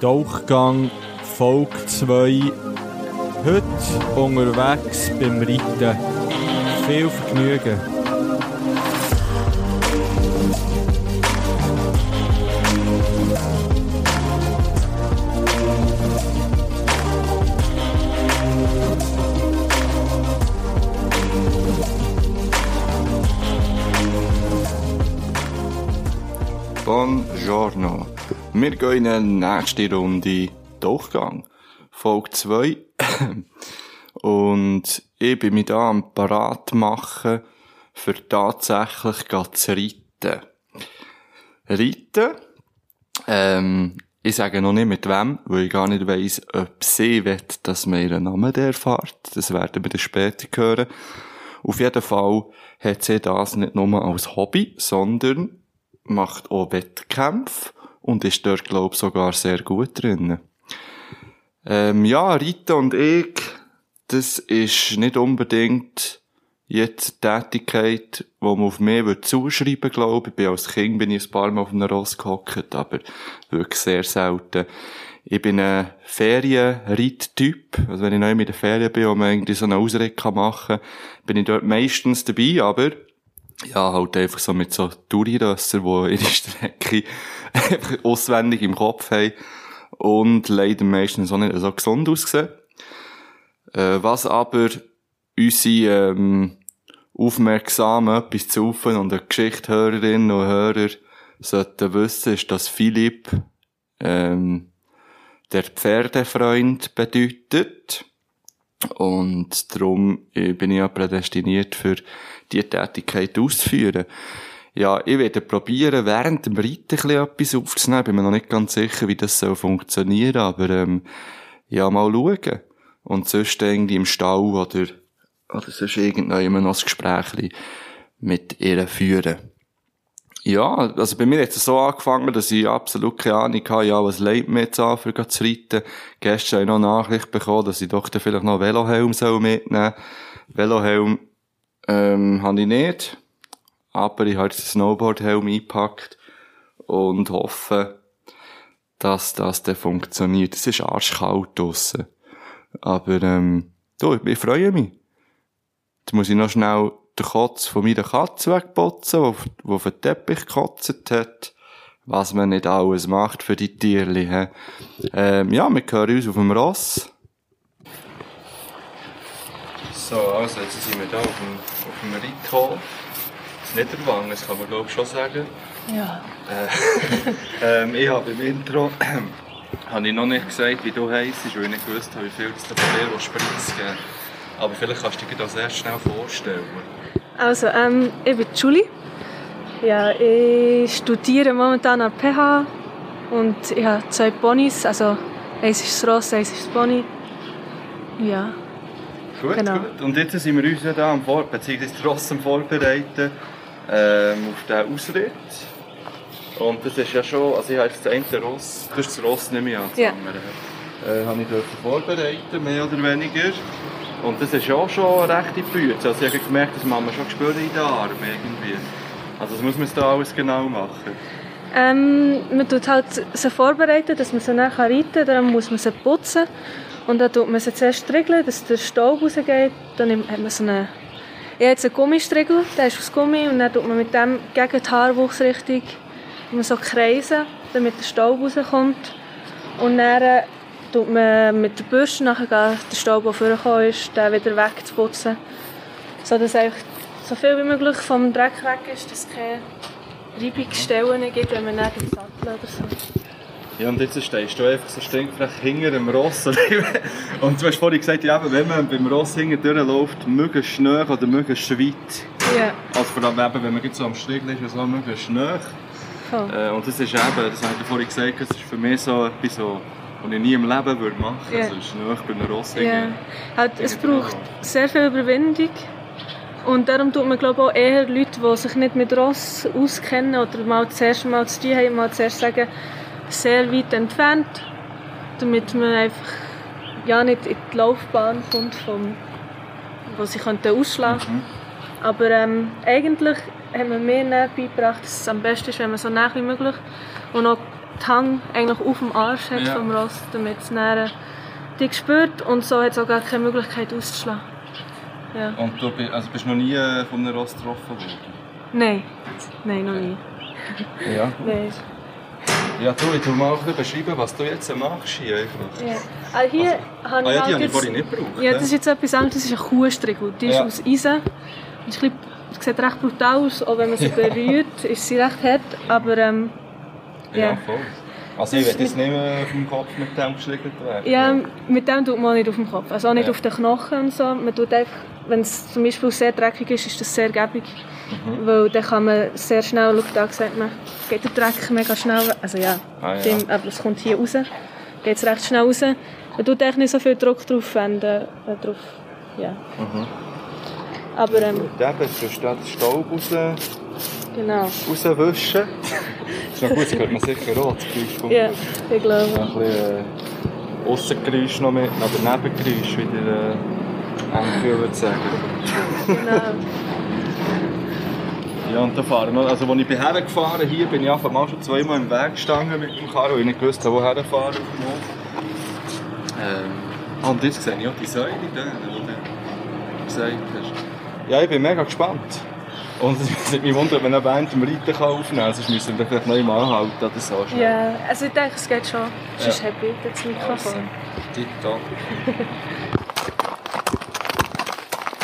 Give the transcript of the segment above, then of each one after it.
Tauchgang Folge 2. Heute unterwegs beim Reiten. Viel Vergnügen. Buongiorno. Wir gehen in eine nächste Runde Durchgang. Folge 2. Und ich bin mich da am Parat machen, für tatsächlich zu reiten. Reiten, ähm, ich sage noch nicht mit wem, weil ich gar nicht weiss, ob sie will, dass man ihren Namen erfahrt. Das werden wir dann später hören. Auf jeden Fall hat sie das nicht nur als Hobby, sondern macht auch Wettkämpfe und ist dort, glaube ich, sogar sehr gut drin. Ähm, ja, Rita und ich, das ist nicht unbedingt jetzt eine Tätigkeit, die man auf mich zuschreiben würde, glaube ich. als Kind bin ich ein paar Mal auf einem Ross gehockt, aber wirklich sehr selten. Ich bin ein Ferienreittyp. Also wenn ich neu mit der Ferien bin und man irgendwie so eine Ausritt machen kann, bin ich dort meistens dabei, aber ja, halt einfach so mit so Touri-Rösser, die ihre Strecke einfach auswendig im Kopf haben und leider meistens auch nicht so gesund aussehen. Äh, was aber unsere ähm, aufmerksamen, etwas zu rufen und eine Geschichtshörerinnen und Hörer sollten wissen, ist, dass Philipp ähm, der Pferdefreund bedeutet. Und darum äh, bin ich ja prädestiniert für die Tätigkeit auszuführen. Ja, ich werde probieren, während dem Reiten etwas aufzunehmen. Bin mir noch nicht ganz sicher, wie das soll funktionieren, aber ähm, ja, mal schauen. Und sonst irgendwie im Stall oder, oder sonst irgendwann noch ein Gespräch mit ihr führen. Ja, also bei mir hat es so angefangen, dass ich absolut keine Ahnung hatte, ja, was leitet mir jetzt an, für zu reiten. Gestern habe ich noch Nachricht bekommen, dass ich doch vielleicht noch Velohelm mitnehmen soll. Velohelm ähm, habe ich nicht. Aber ich habe jetzt den Snowboardhelm eingepackt und hoffe, dass das dann funktioniert. Es ist arschkalt draussen. Aber, ähm, du, ich freue mich. Jetzt muss ich noch schnell den Kotz von meiner Katze wegputzen, auf, die auf den Teppich gekotzt hat. Was man nicht alles macht für die Tierli. Ähm, ja, wir hören uns auf dem Ross. So, also jetzt sind wir hier auf dem, auf dem Reithof. Niederwangen, das kann man glaube ich schon sagen. Ja. Äh, ähm, ich habe im Intro habe ich noch nicht gesagt, wie du heisst, weil ich nicht gewusst habe, wie viel es dir von dir Spritz geben Aber vielleicht kannst du dir das erst schnell vorstellen. Also, ähm, ich bin Julie. Ja, ich studiere momentan an der PH und ich habe zwei Ponys, also eins ist das Ross, eins ist das Pony. Ja. Gut, Genau. gut. Und jetzt sind wir uns ja da am Vor beziehungsweise Ross am Vorbereiten ähm, auf diesen Ausritt. Und das ist ja schon, also ich habe jetzt das eine Ross, das ist das Ross nicht mehr an, das andere. Äh, habe ich dürfen vorbereiten, mehr oder weniger. Und das ist ja schon eine rechte Bütze. Also ich habe gemerkt, dass Mama schon gespürt in den Armen irgendwie. Also das muss man da alles genau machen. Ähm, man tut halt sie vorbereiten, dass man sie dann reiten kann. Dann muss man sie putzen. Und dann tut man sie zuerst striegeln, dass der Staub rausgeht. Dann hat man so eine... Ich habe einen Gummistriegel, der ist aus Gummi. Und dann tut man mit dem gegen die Haarwuchsrichtung man so kreisen, damit der Staub rauskommt. Und dann äh, tut man mit der Bürste nachher der Staub, der vorgekommen ist, den wieder wegzuputzen. So dass eigentlich so viel wie möglich vom Dreck weg ist, dass es keine Reibungsstellen gibt, wenn man nicht im Sattel oder so. Ja, und jetzt stehst du einfach so stinkfrech hinter dem Ross. und du hast vorhin gesagt, ja, wenn man beim Ross hinten durchläuft, möglichst schnell oder möglichst weit. Ja, Also vor allem, eben, wenn man jetzt so am Striegeln ist, so möglichst schnell. voll. Äh, und das ist eben, das habe ich vorhin gesagt, das ist für mich so etwas, so, was ich nie im Leben würde machen würde. Ja. Also schnell beim Ross Ja. hinten. Halt, es braucht sehr viel Überwindung. Und darum tut man glaube ich, auch eher Leute, die sich nicht mit Ross auskennen oder mal das erste Mal zu tun haben, mal zuerst sagen, sehr weit entfernt, damit man einfach ja, nicht in die Laufbahn kommt, vom, wo sie könnten ausschlagen Aber ähm, eigentlich hat man mir beigebracht, dass es am besten ist, wenn man so nah wie möglich und auch die Hand eigentlich auf dem Arsch hat Ja. vom Ross, damit es näher die spürt und so hat es auch gar keine Möglichkeit auszuschlagen. Ja. Und du bist, also bist noch nie äh, von einem Ross getroffen worden? Nein, nein, noch nie. Ja. Nein. Ja, du, ich tu mal beschreiben, was du jetzt machst hier einfach. Ja. Ah, hier habe Ah ich ja, die halt habe ich vorhin nicht gebraucht. Ja, das ist jetzt etwas anderes, das ist eine Kuhstriegel. Die ist Ja. aus Eisen. Die ist bisschen, die sieht recht brutal aus, auch wenn man sie berührt, ist sie recht hart, aber ähm, ja. voll. Also ich will jetzt nicht mehr auf dem Kopf mit dem geschlägert werden. Ja, mit dem tut man nicht auf dem Kopf. Also auch nicht Ja. auf den Knochen und so. Man tut einfach, wenn es zum Beispiel sehr dreckig ist, ist das sehr gäbig. Mhm. Weil dann kann man sehr schnell, schau, da sieht man, geht der Dreck mega schnell, also ja, Ah, ja. dem, aber es kommt hier raus, geht es recht schnell raus. Man tut eigentlich nicht so viel Druck drauf wenden, äh, drauf, ja. Mhm. Aber ähm, tust du den Staub raus, genau, rauswischen. Das ist noch gut, das hört man sicher auch, das Geräusch vom ja, ich glaube. Ein bisschen äh, Aussengeräusch noch mit, oder Nebengeräusch, wie der äh, Enkel würde sagen. Genau. Ja, und da fahren wir, also als ich bin hergefahren hier bin ich einfach mal schon zweimal im Weg gestanden mit dem Karren, weil ich nicht gewusst habe, woher fahren. Ähm, und jetzt sehe ich auch die Säule, die du gesagt hast. Ja, ich bin mega gespannt. Und es würde mich wundern, wenn er während dem Reiten aufnehmen kann, sonst müssen wir vielleicht noch einmal anhalten oder so. schnell. Ja, also ich denke, es geht schon. Sonst Ja. habe ich das Also, Mikrofon. tipptopp.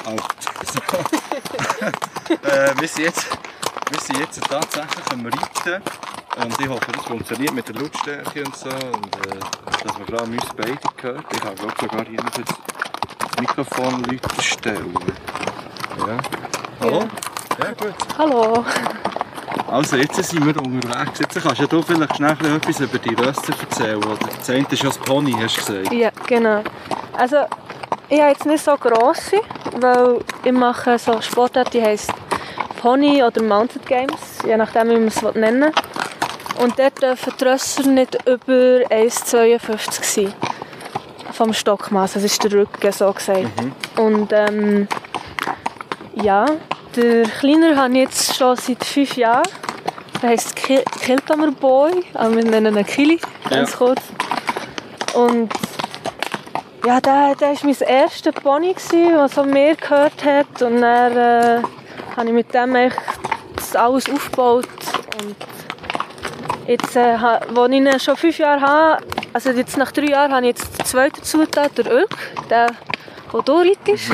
Also, so. äh, wir, sind jetzt, wir sind jetzt tatsächlich am Reiten. Und ich hoffe, das funktioniert mit der Lautstärke und so. Und äh, dass man gerade uns beide hört. Ich habe glaube sogar hier noch das Mikrofon stellen. Ja. Hallo? Ja, gut. Hallo. Also, jetzt sind wir unterwegs. Jetzt kannst ja du vielleicht schnell etwas über die Rösser erzählen. Oder das eine ist ja das Pony, hast du gesagt. Ja, genau. Also, ich habe jetzt nicht so grosse, weil ich mache so eine Sportart, die heisst Pony oder Mountain Games, je nachdem, wie man es nennen will. Und dort dürfen die Rösser nicht über 1,52 sein. Vom Stockmaß, das ist der Rücken, so gesagt. Und ähm, ja, der Kleiner habe ich jetzt schon seit fünf Jahren. Der heisst Ki- Kiltamer Boy, aber wir nennen ihn Kili, ganz Ja. kurz. Und ja, der, der war mein erster Pony, der so mir gehört hat. Und dann äh, habe ich mit dem echt alles aufgebaut. Und jetzt, äh, wo ich ihn schon fünf Jahre habe, also jetzt nach drei Jahren, habe ich jetzt den zweiten Zutat, der Ölk, der, der hier reitest.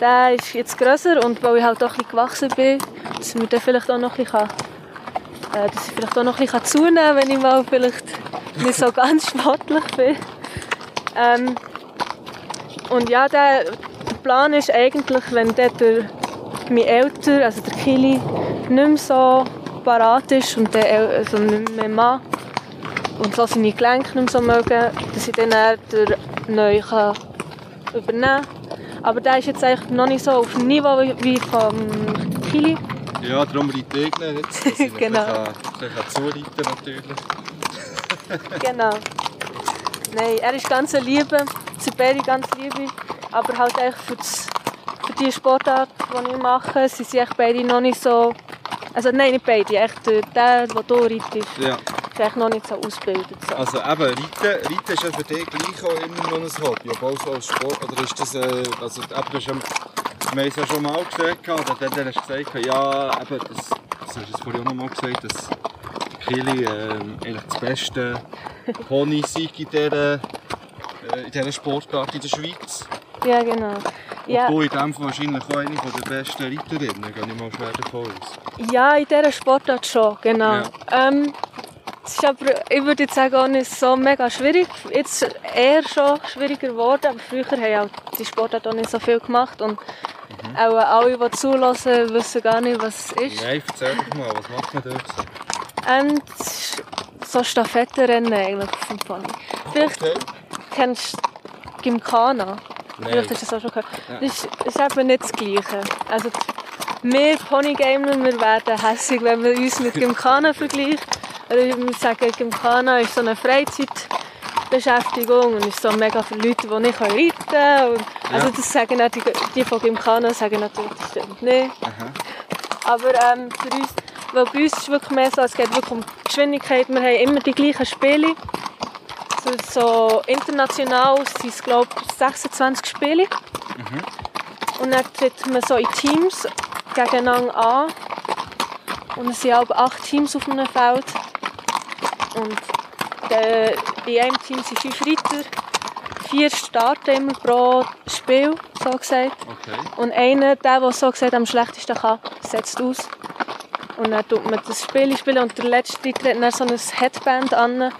Der ist jetzt grösser und weil ich halt auch ein gewachsen bin, dass ich mir dann vielleicht auch noch ein bisschen, äh, dass ich vielleicht auch noch ein bisschen zunehmen kann, wenn ich mal vielleicht nicht so ganz sportlich bin. Ähm, und ja, der, Plan ist eigentlich, wenn der, der mein Älter, also der Kili, nicht mehr so parat ist und der also nicht mehr Mann und so seine Gelenke nicht mehr so mögen, dass ich dann den neuen kann übernehmen kann. Aber der ist jetzt eigentlich noch nicht so auf dem Niveau wie- vom Kili. Ja, darum reite ich ihn jetzt, dass ich Genau. kann zureiten natürlich. Genau. Nein, er ist ganz Liebe, beide ganz liebe, aber halt echt für, das, für die Sportart, die ich mache, sind sie echt beide noch nicht so, also nein, nicht beide, echt der, der, reitet, ist, Ja, ist echt noch nicht so ausgebildet. So. also eben, Reiten, Reiten ist ja für dich gleich auch immer noch ein Hobby, obwohl so als Sport, oder ist das, äh, also eben, du hast ja, wir haben es ja schon mal gesagt, oder dann, dann hast du gesagt, ja, eben, das, das hast du es vorhin auch noch mal gesagt, dass Kili äh, eigentlich das beste Pony sei in dieser, äh, in dieser Sportart in der Schweiz. Ja, genau. Ja, Du in dem Fall wahrscheinlich auch eine der besten Reiterinnen, gehe ich mal schwer davon aus. ja, in dieser Sportart schon, genau. Ja. Ähm, es ist aber, ich würde jetzt sagen, auch nicht so mega schwierig. Jetzt eher schon schwieriger geworden, aber früher haben auch die Sportart auch nicht so viel gemacht und Mhm. auch alle, die zulassen, wissen gar nicht, was es ist. Nein, erzähl doch mal, was macht man dort so? Und es ist so Stafettenrennen eigentlich auf dem Pony. Vielleicht Okay. kennst du Gymkhana. Nein. Vielleicht hast du das auch schon gehört. Ja. Das ist, ist eben nicht das Gleiche. Also wir Ponygamer, wir werden hässlich, wenn wir uns mit Gymkhana vergleichen. Also ich muss sagen, Gymkhana ist so eine Freizeitbeschäftigung und ist so mega für Leute, die nicht reiten können. Und, also Ja. das sagen auch die, die von Gymkhana sagen natürlich, das stimmt nicht. Aha. Aber ähm, für uns, weil bei uns ist es wirklich mehr so, es geht wirklich um Geschwindigkeit, wir haben immer die gleichen Spiele. So, so international sind es, glaube ich, 26 Spiele. Und dann tritt man so in Teams gegeneinander an. Und es sind auch acht Teams auf einem Feld. Und der, in einem Team sind fünf Reiter. Vier starten immer pro Spiel, so gesagt. Okay. Und einer, der, der so gesagt am schlechtesten kann, setzt aus. Und dann tut man das Spiel spielen und der letzte trägt dann so ein Headband an.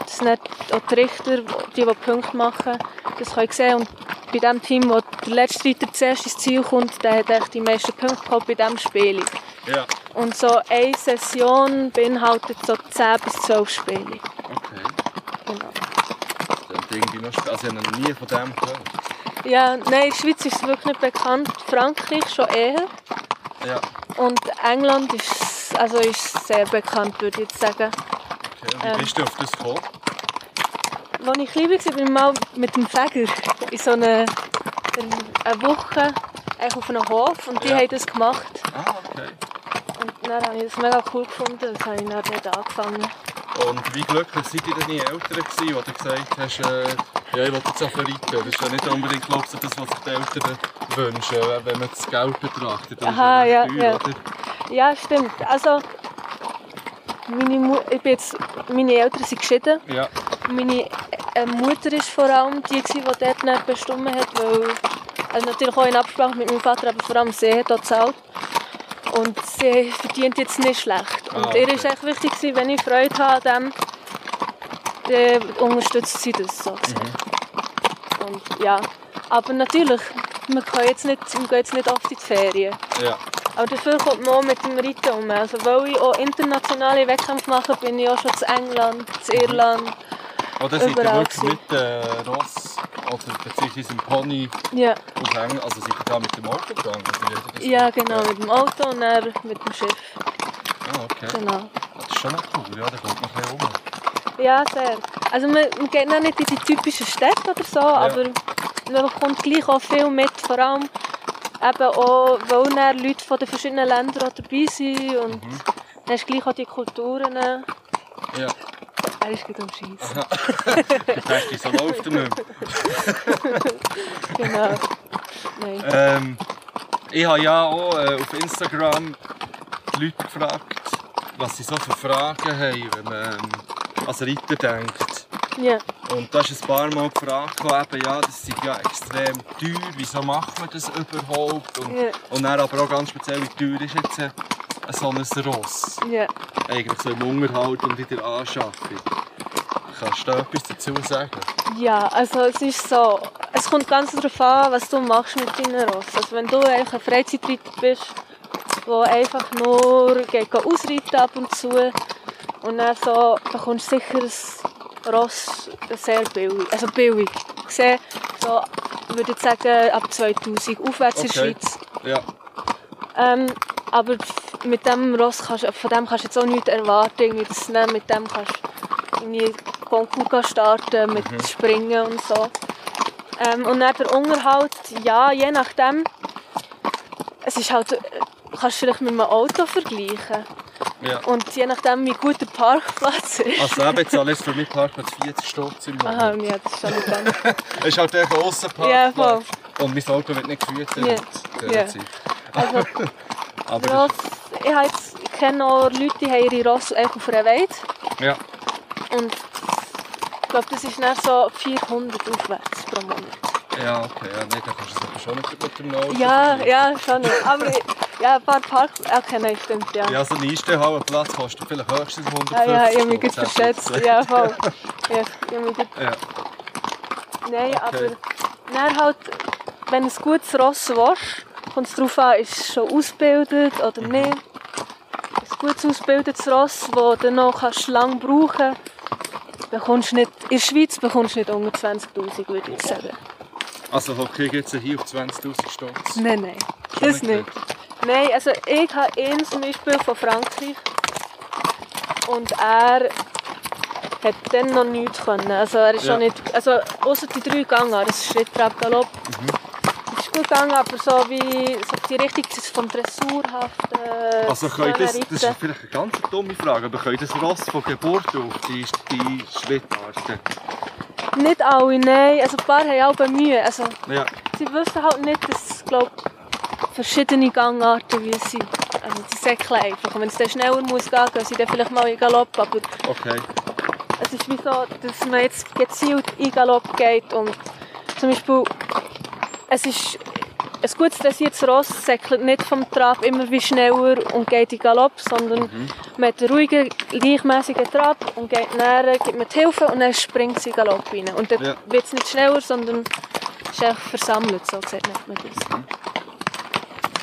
Das sind auch die Richter, die, die Punkte machen, das können sehen. Und bei dem Team, wo der letzte Reiter zuerst ins Ziel kommt, der hat echt die meisten Punkte gehabt bei diesem Spiel. Ja. Und so eine Session beinhaltet so 10 bis 12 Spiele. Okay. Genau. Dann irgendwie noch Also ich habe noch nie von dem gehört. Ja, nein, in der Schweiz ist es wirklich nicht bekannt. Frankreich schon eher. Ja. Und England ist, also ist sehr bekannt, würde ich jetzt sagen. Okay. Wie Ähm. bist du auf das gekommen? Als ich klein war, bin ich mal mit dem Fäger in so eine, eine Woche auf einem Hof und die Ja. haben das gemacht. Ah, okay. Dann habe ich das mega cool gefunden, das habe ich dann dort angefangen. Und wie glücklich seid ihr denn die Eltern gewesen, wo du gesagt hast, äh, ja, ich will jetzt auch reiten. Das ist ja nicht unbedingt, glaubst du, das, was sich die Eltern wünschen, äh, wenn man das Geld betrachtet. Das ist Aha, ja, teuer, ja. Oder? Ja, stimmt. Also, meine, Mu ich bin jetzt, meine Eltern sind geschieden. Ja. Meine äh, Mutter war vor allem die, die dort nicht bestimmt hat, weil, also natürlich auch in Absprache mit meinem Vater, aber vor allem sie hat auch gezahlt. Und sie verdient jetzt nicht schlecht. Und Ah, ihr okay. war echt wichtig, wenn ich Freude habe an dem, dann unterstützt sie das so. Mhm. Und ja, aber natürlich, wir, können jetzt nicht, wir gehen jetzt nicht oft in die Ferien. Ja. Aber dafür kommt man auch mit dem Reiten um. Also weil ich auch internationale Wettkämpfe mache, bin ich auch schon zu England, zu Irland. Oder seid ihr Überall wirklich mit äh, Ross oder beziehungsweise dem Pony Ja, England, also seid ihr da mit dem Auto gegangen? Das ja genau, mit dem Auto und dann mit dem Schiff. Ah, okay. Genau. Das ist schon noch cool, ja, da kommt man ein bisschen rum. Ja, sehr. Also man, man geht noch nicht in die typischen Städte oder so, aber man bekommt gleich auch viel mit, vor allem eben auch, weil dann Leute von den verschiedenen Ländern auch dabei sind und dann hast du gleich auch die Kulturen. Ja. Er ist gut am heißt, die so läuft er nicht mehr. Genau. Nein. Ähm, ich habe ja auch äh, auf Instagram die Leute gefragt, was sie so für Fragen haben, wenn man ähm, als Reiter denkt. Ja. Und da ist ein paar Mal gefragt, eben, ja, das ist ja extrem teuer, wieso macht man das überhaupt? Und, Ja. und dann aber auch ganz speziell, wie teuer ist jetzt äh, so ein Ross? Ja. Eigentlich so im Unterhalt und in der Anschaffung. Kannst du da etwas dazu sagen? Ja, also es ist so, es kommt ganz darauf an, was du machst mit deinen Ross. Also wenn du einfach ein Freizeitreiter bist, der einfach nur geht ausreiten ab und zu und dann so, bekommst du sicher ein Ross sehr billig, also billig. Ich sehe, so, ich würde jetzt sagen, ab 2000 aufwärts in der Okay. Schweiz. Ja. Ähm, aber mit dem Ross kannst, von dem kannst du jetzt auch nichts erwarten, irgendwie, du dann mit dem kannst irgendwie Konkurs starten, mit Springen und so. Ähm, und dann der Unterhalt, ja, je nachdem. Es ist halt, äh, kannst du vielleicht mit einem Auto vergleichen. ja. Und je nachdem, wie gut der Parkplatz ist. Also eben, ich zahle jetzt für meinen Parkplatz 40 Stutz im Monat. Aha, ja, das ist schon nicht dann. Es ist halt einfach Aussenparkplatz. Ja, voll. Und mein Auto wird nicht geführt Ja. der Ja. Zeit. Also, Aber Ross, ich, habe jetzt, ich kenne auch Leute, die haben ihre Ross einfach auf einer Weide. ja. Und ich glaube, das ist dann so 400 aufwärts pro Monat. ja, okay. Ja, nee, dann kannst du es aber schon nicht mit dem Auto Ja, ja, schon. nicht. Aber ja, ein paar Park... Okay, nein, stimmt, ja. Ja, so ein Einstellhallenplatz kostet vielleicht höchstens 150 Ah, ja, ich habe mich gut verschätzt. Ja, voll. Ja, ich habe mich gut... Ja. Nein, Okay. aber dann halt, wenn du ein gutes Ross willst, kommt es darauf an, ist es schon ausgebildet oder Mhm. nicht. Gutes ausgebildetes Ross, das du noch kannst lang brauchen kannst, bekommst du nicht... In der Schweiz bekommst du nicht unter 20'000, würde ich sagen. Also, okay, geht es hier auf 20'000 Stutz. Nein, nein, Schon das nicht. Nein, also ich habe ihn zum Beispiel von Frankreich und er hat dann noch nichts können. Also er ist Ja. schon nicht, also außer die drei Gänge, das ist Schritt, Trab, Galopp, Mhm. Gegangen, aber so wie so die Richtung vom Dressurhaften. Also können das, das ist vielleicht eine ganz dumme Frage, aber können das Ross von Geburt auf die, die Schrittarten? Nicht alle, nein. Also ein paar haben auch Mühe. Also, Ja. sie wissen halt nicht, dass es glaub, verschiedene Gangarten wie sind. Also sie säckeln einfach. Und wenn es dann schneller muss gehen, gehen sie dann vielleicht mal in Galopp. Aber Okay. es ist wie so, dass man jetzt gezielt in Galopp geht und zum Beispiel es ist ein gut dressiertes Ross säckelt nicht vom Trab immer wie schneller und geht in Galopp, sondern man hat einen ruhigen, gleichmäßigen Trab und geht näher, gibt mir die Hilfe und dann springt sie in Galopp rein. Und dann Ja. wird es nicht schneller, sondern ist einfach versammelt, so nennt man das.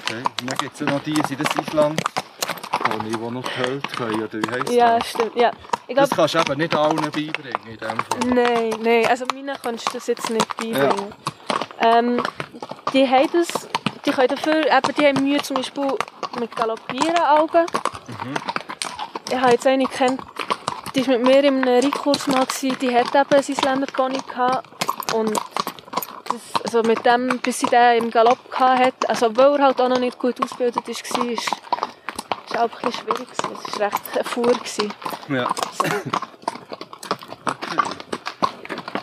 okay. Und dann gibt es ja noch die, sind das Island, die ich wo noch gehört können, oder wie heisst Ja, das? stimmt. Ja. Ich Das glaube, kannst du eben nicht allen beibringen in dem Fall. Nein, nein, also meinen kannst du das jetzt nicht beibringen. Ähm, die haben das, die können dafür, eben, die haben Mühe zum Beispiel mit Galoppieren Augen. Ich habe jetzt eine kennt, die war mit mir in einem Reitkurs mal, gewesen, die hat eben einen Isländer Pony gehabt und das, also mit dem, bis sie den im Galopp gehabt hat, also weil er halt auch noch nicht gut ausgebildet war, war ist, ist auch ein bisschen schwierig. Es war recht ein Fuhr. gewesen. Ja.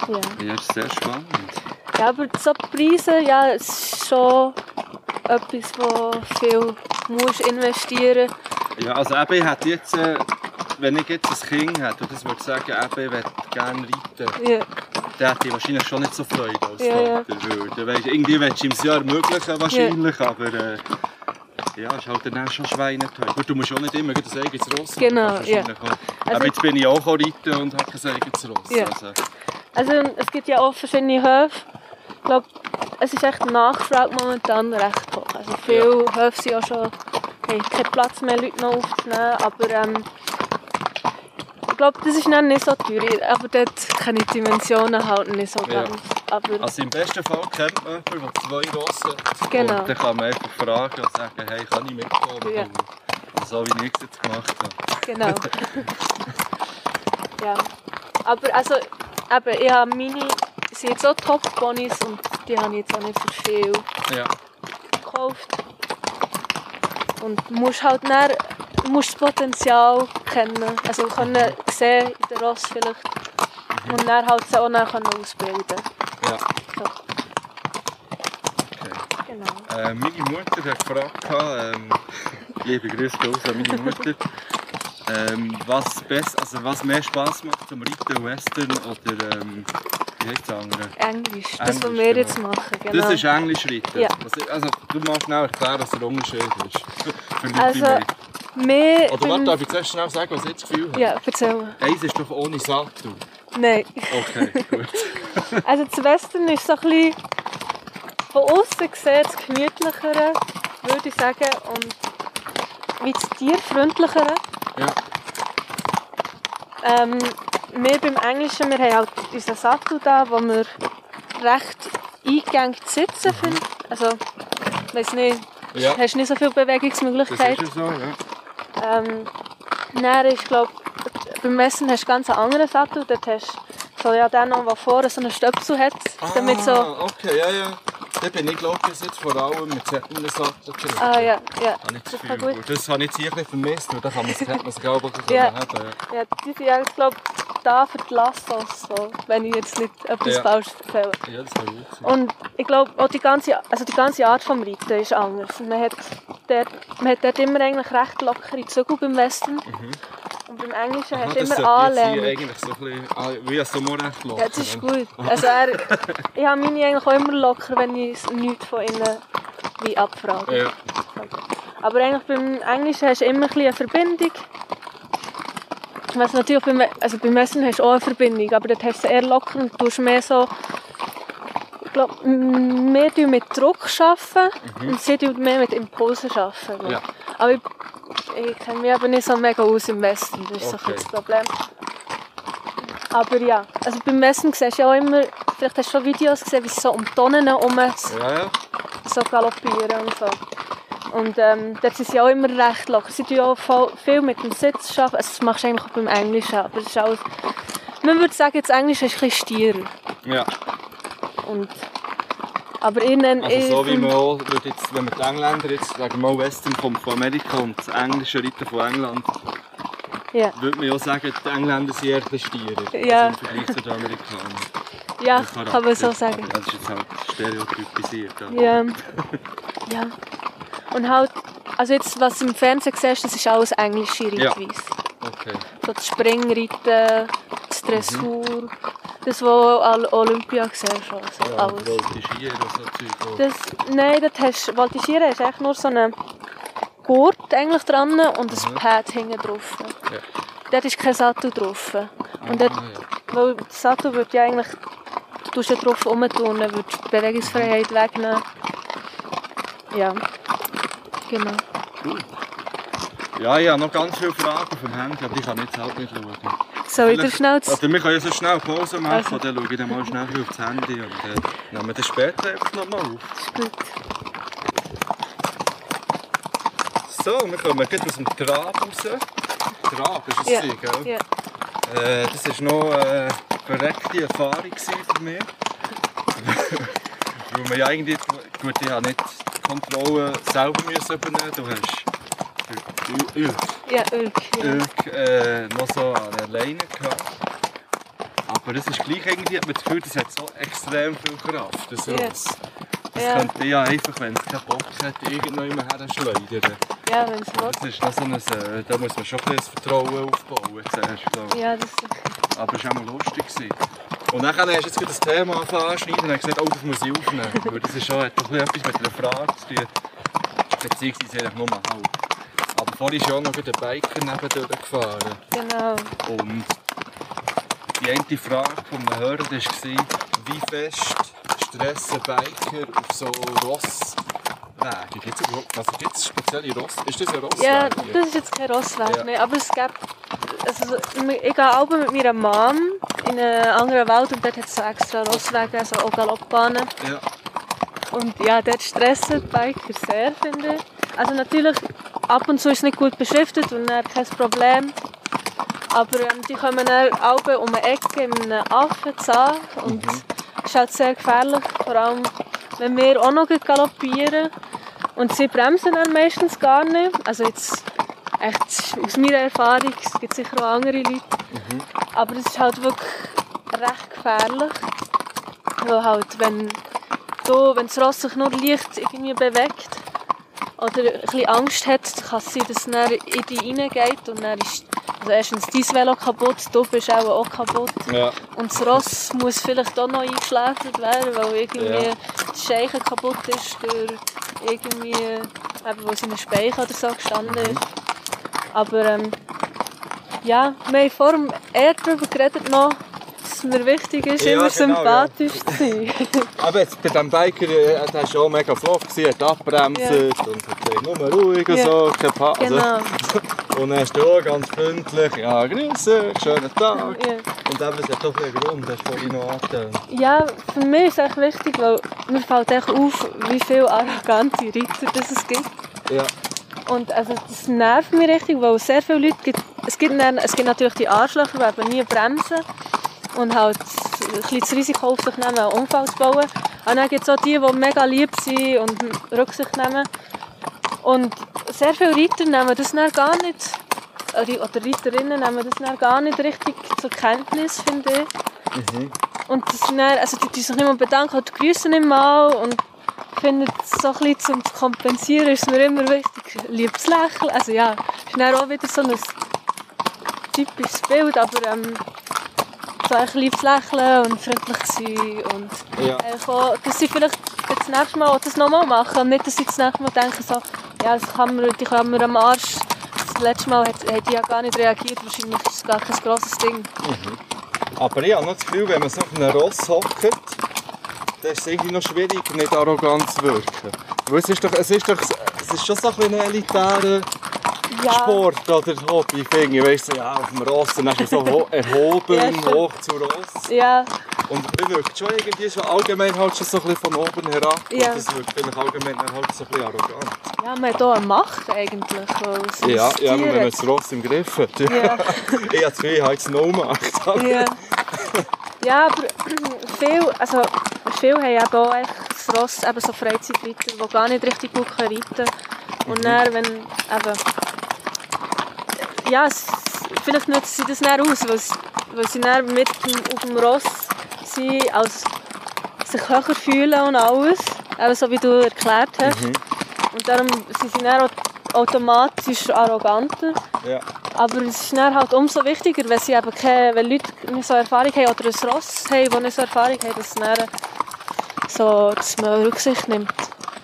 Ja. ja, das ist sehr spannend. Ja, aber so die Preise, ja, es ist schon etwas, wo viel musst investieren Ja, also eben, ich hätte jetzt, äh, wenn ich jetzt ein Kind hätte und das würde sagen, eben, ich würde gerne reiten, Ja, dann hätte ich wahrscheinlich schon nicht so Freude als Ja, ja. Vater. Weil, dann weisst, irgendwie willst du ihm das ja ermöglichen wahrscheinlich, aber äh, ja, ist halt dann auch schon schweineteuer. Gut, du musst auch nicht immer ein eigenes Ross haben. Genau, ja. Also- aber jetzt bin ich auch reiten und habe kein eigenes Ross. Ja. Also, also es gibt ja auch verschiedene Höfe. Ich glaube, es ist echt Nachfrage momentan recht hoch. Also viele Höfe sind auch schon, haben keinen Platz mehr, Leute noch aufzunehmen, aber ähm, ich glaube, das ist dann nicht so teuer, aber dort kenne ich die Dimensionen halt nicht so Ja. ganz. Aber also im besten Fall kennt man jemanden, der zwei Rosse hat. Genau. Und dann kann man einfach fragen und sagen, hey, kann ich mitkommen? Ja. So wie ich es jetzt gemacht habe. Genau. ja. Aber also, eben, ich habe meine, sind jetzt auch Top-Ponys und die habe ich jetzt auch nicht für viel Ja. gekauft. Und du musst halt dann, musst das Potenzial kennen, also können sehen in der Ross vielleicht. Und dann halt sie auch dann können ausbilden ja. Okay. genau. Äh, meine Mutter hat gefragt, ähm, liebe Grüße raus an meine Mutter, ähm, was, best, also was mehr Spass macht zum Reiten, Western oder ähm, wie heißt das andere? Englisch, das, was wir genau. jetzt machen. Genau. Das ist Englisch Reiten. Ja. Was, also, du musst schnell erklären, was der Unterschied ist. Für Leute Also, mehr Oder warte, darf ich zuerst schnell sagen, was ich das Gefühl habe? Ja, erzähl. Eins ist doch ohne Sattel. Nein. Okay, gut. Also das Western ist so ein bisschen von außen gesehen das gemütlichere, würde ich sagen, und wie das tierfreundlichere. Ja. Ähm, wir beim Englischen, wir haben halt unseren Sattel da, wo wir recht eingängig sitzen finden. Also, ich weiss nicht, Ja. hast nicht so viele Das Bewegungsmöglichkeiten. ist ja so, ja. Ähm, dann ist, glaub, beim Messen hast du ganz einen anderen Sattel. Dort hast so, ja, den noch, der vorne so einen Stöpsel hat, damit so... Ah, okay, ja, ja. Da bin ich, glaube ich, jetzt vor allem mit Zetteln Sattel geritten. Ah ja, ja. Habe ich das Das Gefühl. gut. Das habe ich jetzt hier ein bisschen vermisst, weil da kann man sich wirklich Ja. haben. Ja. Ja, die sind eigentlich, glaub, da für die Lassos, so, wenn ich jetzt nicht etwas Ja. falsch erzähle. ja, das kann gut sein. Und ich glaube, auch die ganze, also die ganze Art vom Reiten ist anders. Man hat dort, man hat dort immer eigentlich recht lockere Zügel beim Western. Und beim Englischen Mhm. Hast du immer Anlehnung. eigentlich so ein bisschen, ah, wie ein Sommerrecht locker. Ja, das ist gut. Also er, ich habe meine eigentlich auch immer locker, wenn ich nichts von ihnen wie abfrage. Ja. Aber eigentlich beim Englischen hast du immer ein bisschen eine Verbindung. Was natürlich beim, also beim Messen hast du auch eine Verbindung, aber dort hast du eher locker und tust mehr so, ich glaube, mehr mit Druck arbeiten und sie tun mehr mit Impulsen arbeiten. Mhm. Ja. Aber ich, kenne mich aber nicht so mega aus im Westen, das ist so ein Okay. das Problem. Aber ja, also beim Messen siehst du ja auch immer, vielleicht hast du schon Videos gesehen, wie sie so um Tonnen herum Ja, so galoppieren und so. Und ähm, dort sind sie auch immer recht locker. Sie tun auch voll, viel mit dem Sitz arbeiten. Also das machst du eigentlich auch beim Englischen. Aber es ist alles... Man würde sagen, das Englisch ist ein bisschen stierer. Ja. Und Aber ich nenne... Also so wie man auch, würde jetzt, wenn man die Engländer jetzt, sagen wir mal Western kommt von Amerika und das englische Reiten von England, Ja, würde man ja auch sagen, die Engländer sind eher die Stierer. Ja. Also Im Vergleich zu den Amerikanern. ja kann man so sagen. Aber Das ist jetzt halt stereotypisiert. Ja. ja. Und halt, also jetzt, was du im Fernsehen siehst, das ist alles englische Ja. Reitweise. Okay. So das Springreiten, das Dressur, das, was Olympia siehst. Also Ja, alles. Voltigieren und so Zeug. Das, nein, das hast, Voltigieren ist eigentlich nur so ein Gurt eigentlich dran und ein Pad hinten drauf. Ja. Dort ist kein Sattel drauf. Und dort, Ah, ja. weil das Sattel wird ja eigentlich, du tust ja drauf rumtun, du die Bewegungsfreiheit wegnehmen. Ja, genau. Ja, ich habe noch ganz viele Fragen auf dem Handy, aber ich kann jetzt halt nicht schauen. Vielleicht- schnell das... Also wir können ja so schnell Pause machen, Also. dann schaue ich dann mal schnell ein bisschen auf das Handy und äh, nehmen wir das später einfach nochmal auf. Ist gut. So, wir kommen gleich aus dem Trab raus. Trab ist es, Ja. ja. gell? Ja. Äh, das war noch eine verreckte Erfahrung gewesen für mich. Weil man ja eigentlich, gut, ich habe nicht die Kontrolle selber müssen übernehmen. Du hast Ja, Ölk. Ja. Ülk äh, noch so an der Leine gehabt. Aber es ist gleich irgendwie, hat man das Gefühl, das hat so extrem viel Kraft, das. Ross. Das Ja. könnte ja einfach, wenn es keinen Bock hat, irgendjemand her schleudern. Ja, wenn es will. Das ist noch so ein, äh, da muss man schon ein bisschen das Vertrauen aufbauen zuerst, glaub ich. Ja, das ist... Aber es war auch mal lustig. Gewesen. Und dann hast du jetzt gerade das Thema anschneiden und gesagt, oh, das muss ich aufnehmen. Weil das ist schon hat doch etwas mit einer Frage zu tun. Beziehungsweise nur halb. Vorhin auch noch ein Biker neben gefahren. Genau. Und die eine Frage von einem Hörer war, wie fest stressen Biker auf so Rosswegen? Gibt es überhaupt also gibt's spezielle Ross? Ist das ein Rossweg? Ja, das ist jetzt kein Rossweg, Ja. nee, aber es gibt... Also, ich gehe auch mit meiner Mom in einen anderen Wald und dort hat es so extra Rosswege, also auch Galoppbahnen. ja. Und ja, dort stressen die Biker sehr, finde ich. Also natürlich, ab und zu ist es nicht gut beschriftet und dann kein Problem. Aber ähm, die kommen dann auch um eine Ecke in einem Affenzahn und Mhm. es ist halt sehr gefährlich, vor allem wenn wir auch noch galoppieren. Und sie bremsen dann meistens gar nicht. Also jetzt, echt, aus meiner Erfahrung, es gibt sicher auch andere Leute. Mhm. Aber es ist halt wirklich recht gefährlich. Weil halt, wenn, du, wenn das Ross sich nur leicht irgendwie bewegt oder ein bisschen Angst hat, kann es sein, dass es in dich reingeht und dann ist also erstens dein Velo kaputt, du bist auch, auch kaputt. ja. Und das Ross muss vielleicht auch noch eingeschläfert werden, weil irgendwie Ja. das Scheichen kaputt ist durch irgendwie, eben, wo seine Speicher oder so gestanden ist. Aber ähm, ja, wir haben vor dem eher darüber geredet noch, dass mir wichtig ist, Ja, immer genau, sympathisch zu sein. Aber jetzt bei diesem Biker, war schon mega flott, hat abbremst und hat nur ruhig und Ja. so, also, genau. Und dann du auch ganz freundlich, ja, grüße, schönen Tag. Ja. Und eben, es hat doch einen Grund, hast du vorhin noch angetönt. Ja, für mich ist es echt wichtig, weil mir fällt echt auf, wie viele arrogante Reiter das es gibt. Ja. Und also das nervt mich richtig, weil es sehr viele Leute gibt. Es gibt, dann, es gibt natürlich die Arschlöcher, die nie bremsen und halt ein bisschen das Risiko auf sich nehmen, einen Unfall zu bauen. Und dann gibt es auch die, die mega lieb sind und Rücksicht nehmen. Und sehr viele Reiter nehmen das dann gar nicht, oder oder Reiterinnen nehmen das dann gar nicht richtig zur Kenntnis, finde ich. Und das dann, also die, die sich nicht mehr bedanken, oder grüßen nicht mal und finde so ein bisschen zum zu kompensieren ist mir immer wichtig, liebes Lächeln. Also ja, ist dann auch wieder so ein typisches Bild, aber ähm, so ein liebes Lächeln und freundlich sein und Ja. auch, dass sie vielleicht das nächste Mal das nochmal machen und nicht, dass sie das nächste Mal denken so, ja, das kann man, die kann man am Arsch. Das letzte Mal hat, hat die ja gar nicht reagiert, wahrscheinlich ist es gar kein grosses Ding. Aber ich habe noch das Gefühl, wenn man so auf einem Ross hockt, dann ist es irgendwie noch schwierig, nicht arrogant zu wirken. Weil es ist doch, es ist doch, es ist schon so ein bisschen ein elitärer Ja. Sport oder Hobby, finde. Weißt du, ja, auf dem Ross, dann hast du so ho erhoben, Ja, hoch zu Ross. Ja, Und man wirkt schon irgendwie schon allgemein halt schon so ein bisschen von oben herab. Ja. Und das wirkt vielleicht allgemein dann halt so ein bisschen arrogant. ja, man hat hier eine Macht eigentlich. weil Ja, ja, wenn man das Ross im Griff hat. Ja. Ja. ich habe ich habe jetzt no Macht. Ja. ja, aber viel, also, viele haben ja hier echt Ross, eben so Freizeitreiter, die gar nicht richtig gut reiten können. Und dann, wenn eben, ja, es, vielleicht nutzen sie das dann aus, weil, sie- weil sie dann mit dem, auf dem Ross sind, als sich höher fühlen und alles, eben so wie du erklärt hast. Und darum sind sie dann au- automatisch arroganter. Ja. Aber es ist dann halt umso wichtiger, wenn, sie eben keine, wenn Leute nicht so Erfahrung haben oder ein Ross haben, die nicht so Erfahrung haben, dass, dann so, dass man Rücksicht nimmt.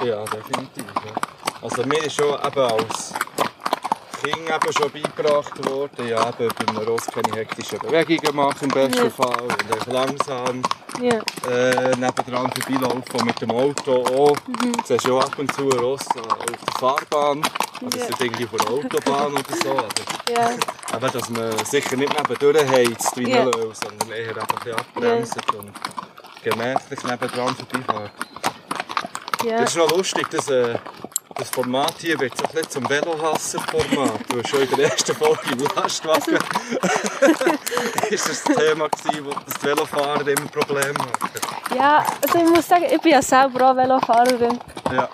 Ja, definitiv. Ja. Also mir ist schon eben als Kind eben schon beigebracht worden, ja, eben bei einem Ross keine hektischen Bewegungen machen im besten Ja. Fall und langsam Ja, äh, nebendran vorbeilaufen mit dem Auto auch. Mhm. Du siehst ja ab und zu ein Ross auf der Fahrbahn oder Ja. ja. irgendwie auf der Autobahn oder so. Aber, ja, aber dass man sicher nicht nebendurch heizt wie Ja. ein Löw, sondern eher einfach ein abbremst und gemächlich nebendran vorbeifährt. ja. Das ist noch lustig, das, äh, das Format hier wird so ein bisschen zum Velohasser-Format. Du hast schon in der ersten Folge im Lastwagen ist das das Thema gewesen, wo das die Velofahrer immer Probleme hatten. ja, also ich muss sagen, ich bin ja selber auch Velofahrerin. Ja.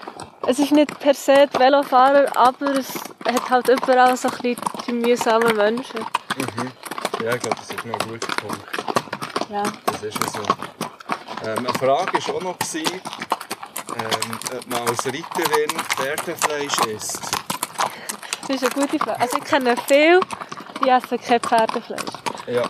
Es ist nicht per se die Velofahrer, aber es hat halt überall so ein bisschen die mühsamen Menschen. ja, ich glaube, das ist noch ein guter Punkt. Ja. Das ist ja so. Ähm, eine Frage war auch noch, gewesen, ähm, ob man als Reiterin Pferdefleisch isst. Das ist eine gute Frage. Also ich kenne viele, die essen kein Pferdefleisch. Ja.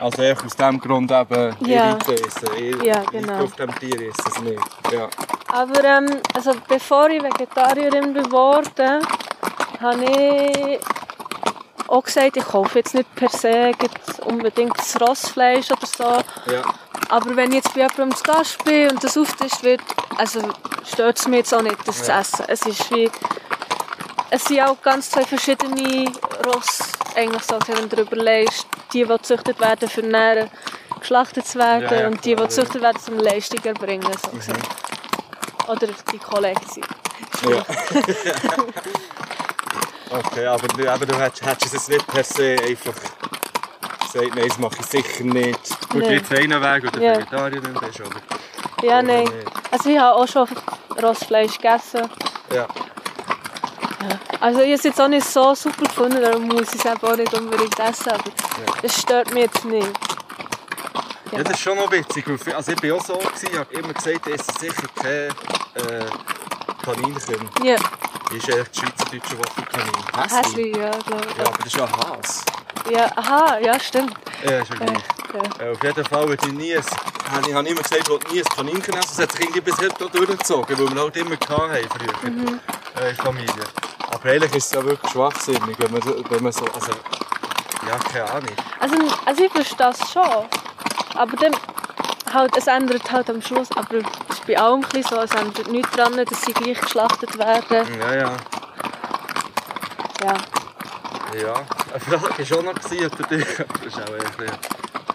Also einfach aus dem Grund eben, ich Ja. reite essen. Ich Ja, genau. auf dem Tier ist es nicht. Ja. Aber ähm, also bevor ich Vegetarierin geworden habe ich auch gesagt, ich kaufe jetzt nicht per se unbedingt das Rossfleisch oder so. Ja. Aber wenn ich jetzt bei jemandem zu Gast bin und das auftischt wird, also stört es mich jetzt auch nicht, das zu Ja. essen. Es ist wie... Es sind auch ganz zwei verschiedene Ross, eigentlich so, wenn du darüber legst. Die, die gezüchtet werden, für näher geschlachtet zu werden Ja, ja, und die, die gezüchtet werden, zum Leistung erbringen. So Mhm. gesagt. Oder die Kollektion. Ja. okay, aber, du- aber du hättest, hättest es nicht per se einfach gesagt, nein, das mache ich sicher nicht. Gut, Nein. jetzt einen Weg oder Ja. Vegetarierin bist, oder? Ja, nein. Also ich habe auch schon Rossfleisch gegessen. Ja. Also ich habe es jetzt auch nicht so super gefunden, darum muss ich es eben auch nicht unbedingt essen. Aber das stört mich jetzt nicht. ja, das ist schon noch witzig. Also ich war auch so, gewesen, ich habe immer gesagt, ich esse sicher kein äh, Kaninchen. Ja, Wie ist eigentlich das schweizerdeutsche Wort für Kanin? Häsli? Häsli, ja, glaube Ja, aber das ist ja ein Has. Ja, aha, ja, stimmt. Ja, ist ja gleich. Ja. Äh, auf jeden Fall würde ich nie, ein- habe ich habe immer gesagt, ich wollte nie ein Kaninchen essen. Das hat sich irgendwie bis heute durchgezogen, weil wir halt immer hatten früher Mhm. äh, in der Familie. Aber eigentlich ist es ja wirklich schwachsinnig, wenn man, wenn man so, also, ja, keine Ahnung. Also, also ich verstehe das schon. Aber dann, halt, es ändert halt am Schluss. Aber es ist bei allem ein so, es ändert nichts daran, dass sie gleich geschlachtet werden. Ja, ja, Ja. ja. Eine Frage war auch noch, du dich, das ist auch ein bisschen,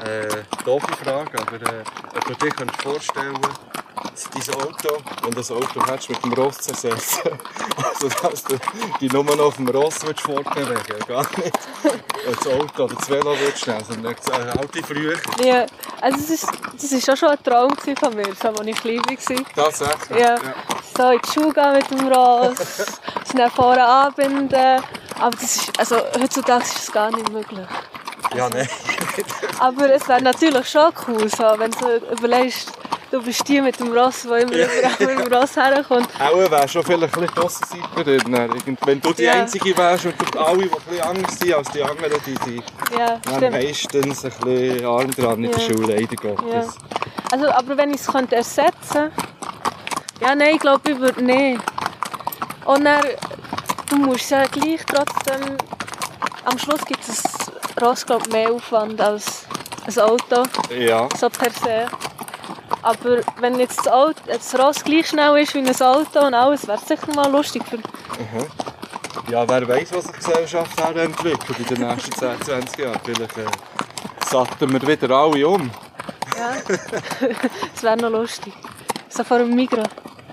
äh, doofe Frage, aber äh, ob du dir kannst vorstellen dass dein Auto, wenn du das Auto hättest, mit dem Ross zu ersetzen. Also, dass du dich nur noch auf dem Ross würdest fortbewegen gar nicht das Auto oder das Velo würdest nehmen, sondern äh, alte früher. ja. Also es ist, das war auch schon ein Traum von mir, so, als ich klein war. Tatsächlich. Ja. So in die Schule gehen mit dem Ross, es dann vorne anbinden. Aber das ist, also, heutzutage ist das gar nicht möglich. Ja, nein. Aber es wäre natürlich schon cool, so, wenn du überlegst, du bist die mit dem Ross, der immer überall mit dem Ross herkommt. Auch wäre schon vielleicht ein bisschen Aussenseiterin. dann. Irgend- Wenn du die Ja. Einzige wärst und alle, die ein bisschen anders sind als die anderen, die sind Ja, dann meistens ein bisschen arm dran in der Ja. Schule, leider Ja. Gottes. Also, aber wenn ich es könnte ersetzen ja, nein, ich glaube, ich würde nicht. Und dann, du musst ja gleich trotzdem, am Schluss gibt es ein Ross, glaube ich, mehr Aufwand als ein Auto, Ja. so per se. Aber wenn jetzt das, Auto, das Ross gleich schnell ist wie ein Auto und alles, wäre es sicher mal lustig für Ja, wer weiß, was sich die Gesellschaft entwickelt in den nächsten 10, 20 Jahren. Vielleicht äh, satten wir wieder alle um. Ja. das wäre noch lustig. So vor dem Migros.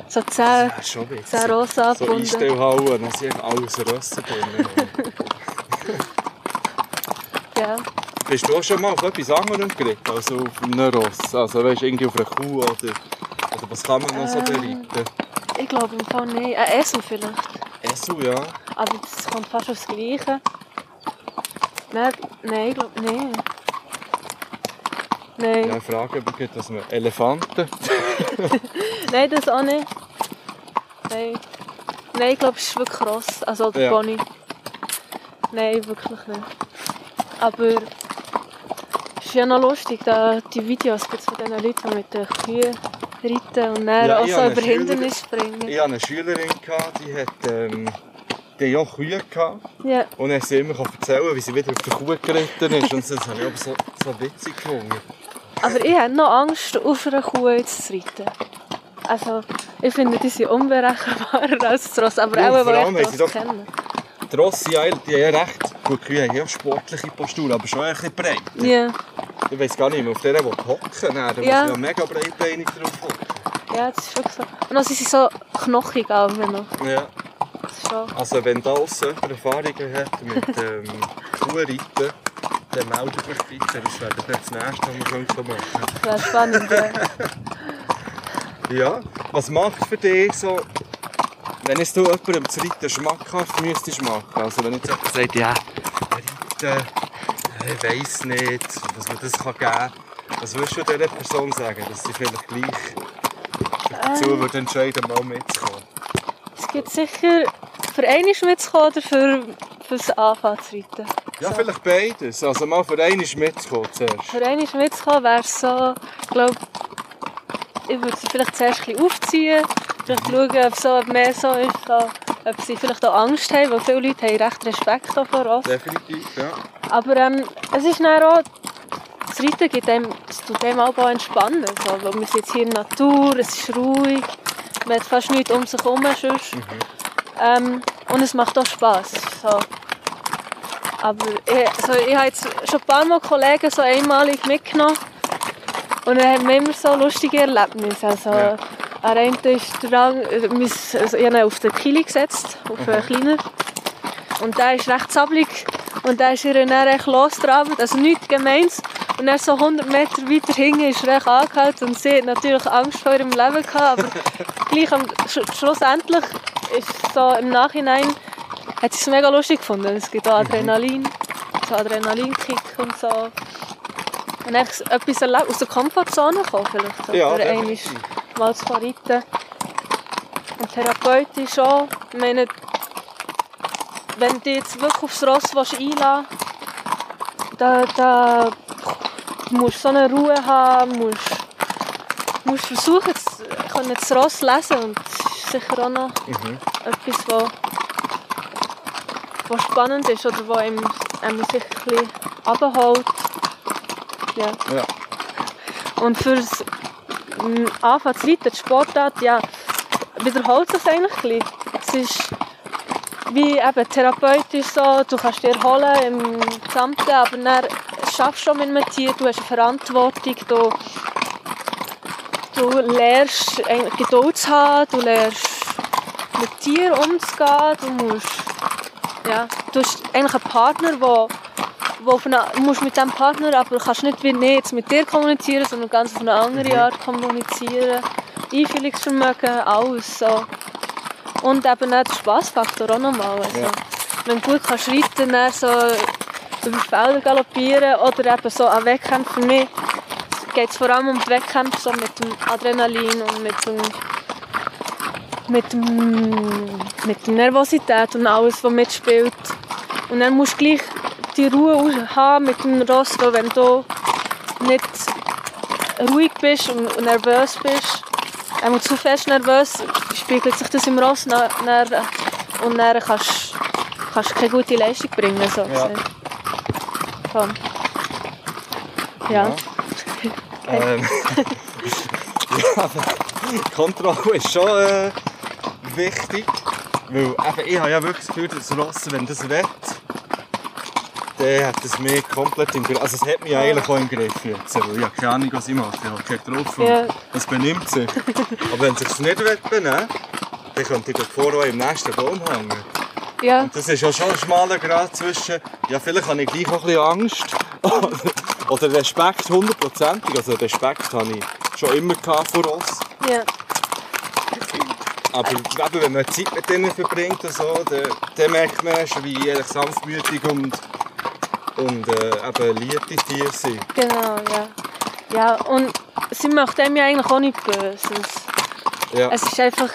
So 10, Das ist schon witzig. 10 Rosen So abgebunden. Einstellhallen, dann sind alles Rössen drin. ja. Bist du auch schon mal auf etwas anderem geritten, also auf einem Ross? Also weißt, irgendwie auf einer Kuh oder Oder was kann man noch so Ähm. bereiten? Ich glaube im Fall nicht. Ein Esel vielleicht. Esel, ja. Aber das kommt fast aufs Gleiche. Nein, nein, ich glaube nicht. Nein, Ja, ich frage dass man Elefanten... nein, das auch nicht. Nein. Nein, ich glaube, es ist wirklich Ross. Also der Ja. Pony. Nein, wirklich nicht. Aber es ist ja noch lustig, da die Videos gibt's von diesen Leuten, die mit den Kühen reiten und dann Ja, auch so über Hindernisse springen. Ich hatte eine Schülerin, gehabt, die hat... Ähm, die auch Kühe gehabt. Ja. Und dann sie immer erzählen, wie sie wieder auf der Kuh geritten ist. Und das habe ich aber so, so witzig gefunden. Aber ich habe noch Angst, auf einer Kuh jetzt zu reiten. Also, ich finde, die sind unberechenbarer als das Ross. Aber Ja, auch, weil ich das kenne. Die Rosse, ja, die haben ja recht... Gut, die Kühe haben ja sportliche Postur, aber schon ein bisschen breit. Ja, Ich weiss gar nicht mehr, auf der will hocken, da muss Ja. ja mega breitbeinig drauf hocken. ja, das ist wirklich so. Und sind sie so knochig auch noch. Ja. Schon... Also wenn da draussen jemand Erfahrungen hat mit ähm, Kuhreiten, dann meldet mich bitte, das wäre das nächste, was wir machen Das wäre spannend, ja. Ja, was macht für dich so, wenn jetzt du jemandem das Reiten schmackhaft müsstest machen? Also wenn jetzt jemand sagt, ja, Reiten, äh, ich weiss nicht, was man das kann geben kann. Was würdest du dieser Person sagen, dass sie vielleicht gleich dazu würde entscheiden, mal mitzukommen? Es gibt sicher für einmal mitzukommen oder für, fürs Anfangen zu reiten. Ja, So. vielleicht beides. Also mal für einmal mitzukommen zuerst. Für einmal mitzukommen wäre es so, glaube, ich würde sie vielleicht zuerst ein bisschen aufziehen, vielleicht schauen, ob so mehr so ist, so, ob sie vielleicht auch Angst haben, weil viele Leute haben recht Respekt vor Ross. Definitiv, ja. Aber ähm, es ist dann auch, das Reiten gibt einem, es tut einem auch entspannen, so, weil wir sind jetzt hier in der Natur, es ist ruhig, man hat fast nichts um sich herum sonst. Ähm, und es macht auch Spass. So. Aber ich, also ich habe jetzt schon ein paar Mal Kollegen so einmalig mitgenommen und dann haben wir immer so lustige Erlebnisse. Also, Ja. An einem ist der Rang, äh, also ich habe ihn auf den Kili gesetzt, auf einen kleiner. Und der ist recht sabbelig und der ist ihr dann recht losgetrabt, also nichts Gemeins. Und dann so 100 Meter weiter hinten ist er recht angehalten und sie hat natürlich Angst vor ihrem Leben gehabt, aber gleich am, sch schlussendlich ist so im Nachhinein hat sie es mega lustig gefunden. Es gibt auch Adrenalin, so Adrenalinkick und so. Und etwas erlebt, aus der Komfortzone kommen vielleicht. Ja, für einmal mal zu reiten. Und therapeutisch auch. Ich meine, wenn du dich jetzt wirklich aufs Ross einlassen willst, da, da musst du so eine Ruhe haben, musst, musst versuchen, zu, können das Ross lesen. Und das ist sicher auch noch Mhm. etwas, was, was spannend ist oder was einem, einem sich ein bisschen runterholt. Ja. Ja. Und fürs mm, Anfangen zu reiten, die Sportart, ja, wiederholt sich eigentlich ein bisschen. Es ist wie eben therapeutisch so, du kannst dich erholen im Gesamten, aber dann schaffst du schon mit einem Tier, du hast eine Verantwortung, du, du lernst Geduld zu haben, du lernst mit Tieren umzugehen, du musst, ja, du hast eigentlich einen Partner, wo wo auf eine, du musst mit diesem Partner, aber du kannst nicht wie nee, jetzt mit dir kommunizieren, sondern ganz auf eine andere Art kommunizieren. Einfühlungsvermögen, alles so. Und eben auch der Spassfaktor auch nochmal. Also, Ja. Wenn du gut kannst reiten, dann so über Felder galoppieren oder eben so an Wettkämpfen. Für mich geht es vor allem um die Wettkämpfe so mit dem Adrenalin und mit dem mit, dem, mit der Nervosität und alles, was mitspielt. Und dann musst du gleich die Ruhe haben mit dem Ross, weil wenn du nicht ruhig bist und nervös bist, einmal zu fest nervös, spiegelt sich das im Ross na- na- und dann kannst du keine gute Leistung bringen. So Ja. gesehen. So. Ja. Ähm, ja, Kontrolle ist schon äh, wichtig. Weil eben, ich habe ja wirklich das Gefühl, dass Ross, wenn das will, dann hat es mich komplett im Griff. Also es hat mich eigentlich auch im Griff jetzt. Ich habe keine Ahnung, was ich mache. Ich habe keinen drauf. Ja. Es benimmt sich. Aber wenn es sich nicht benehmen dann könnte ich vorne auch im nächsten Baum hängen. ja. Das ist ja schon ein schmaler Grad zwischen, ja, vielleicht habe ich gleich auch ein bisschen Angst. oder Respekt hundertprozentig. Also Respekt habe ich schon immer vor uns. Ja. Aber eben, wenn man Zeit mit ihnen verbringt und so, dann, dann merkt man schon, wie ehrlich sanftmütig und, und äh, eben lieb die Tiere sind. Genau, ja. Ja, und sie macht einem ja eigentlich auch nicht Böses. Ja. Es ist einfach...